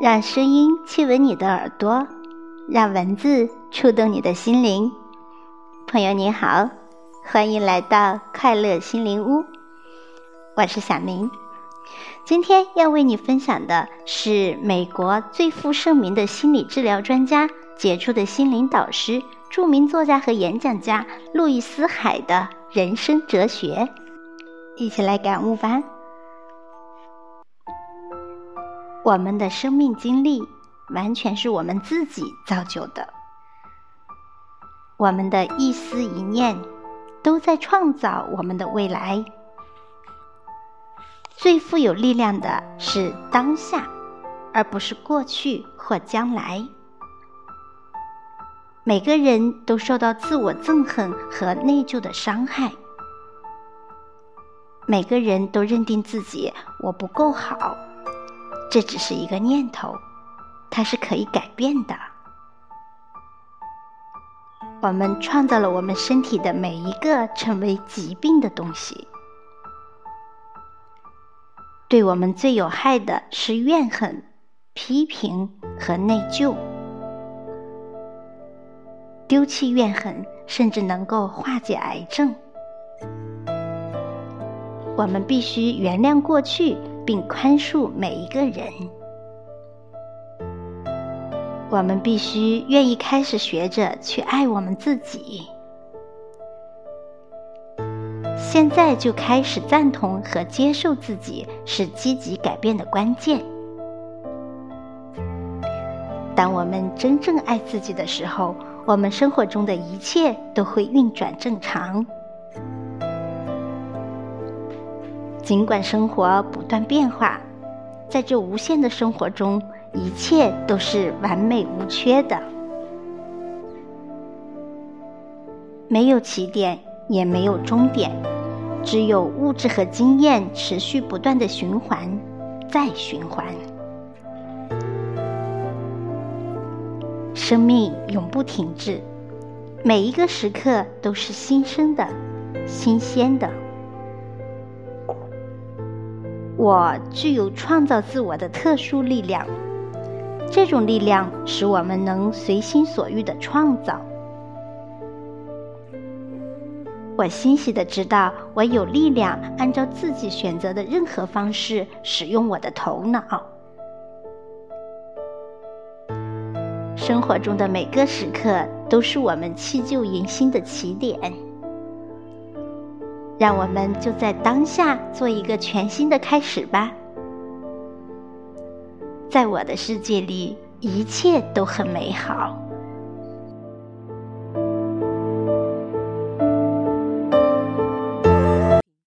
让声音亲吻你的耳朵，让文字触动你的心灵。朋友你好，欢迎来到快乐心灵屋，我是小明。今天要为你分享的是美国最负盛名的心理治疗专家、杰出的心灵导师、著名作家和演讲家路易斯·海的人生哲学，一起来感悟吧。我们的生命经历完全是我们自己造就的，我们的一思一念都在创造我们的未来。最富有力量的是当下，而不是过去或将来。每个人都受到自我憎恨和内疚的伤害，每个人都认定自己我不够好。这只是一个念头，它是可以改变的。我们创造了我们身体的每一个成为疾病的东西。对我们最有害的是怨恨、批评和内疚。丢弃怨恨，甚至能够化解癌症。我们必须原谅过去。并宽恕每一个人。我们必须愿意开始学着去爱我们自己。现在就开始赞同和接受自己，是积极改变的关键。当我们真正爱自己的时候，我们生活中的一切都会运转正常。尽管生活不断变化，在这无限的生活中，一切都是完美无缺的，没有起点，也没有终点，只有物质和经验持续不断的循环，再循环。生命永不停滞，每一个时刻都是新生的、新鲜的。我具有创造自我的特殊力量，这种力量使我们能随心所欲的创造。我欣喜的知道，我有力量按照自己选择的任何方式使用我的头脑。生活中的每个时刻都是我们弃旧迎新的起点。让我们就在当下做一个全新的开始吧。在我的世界里，一切都很美好。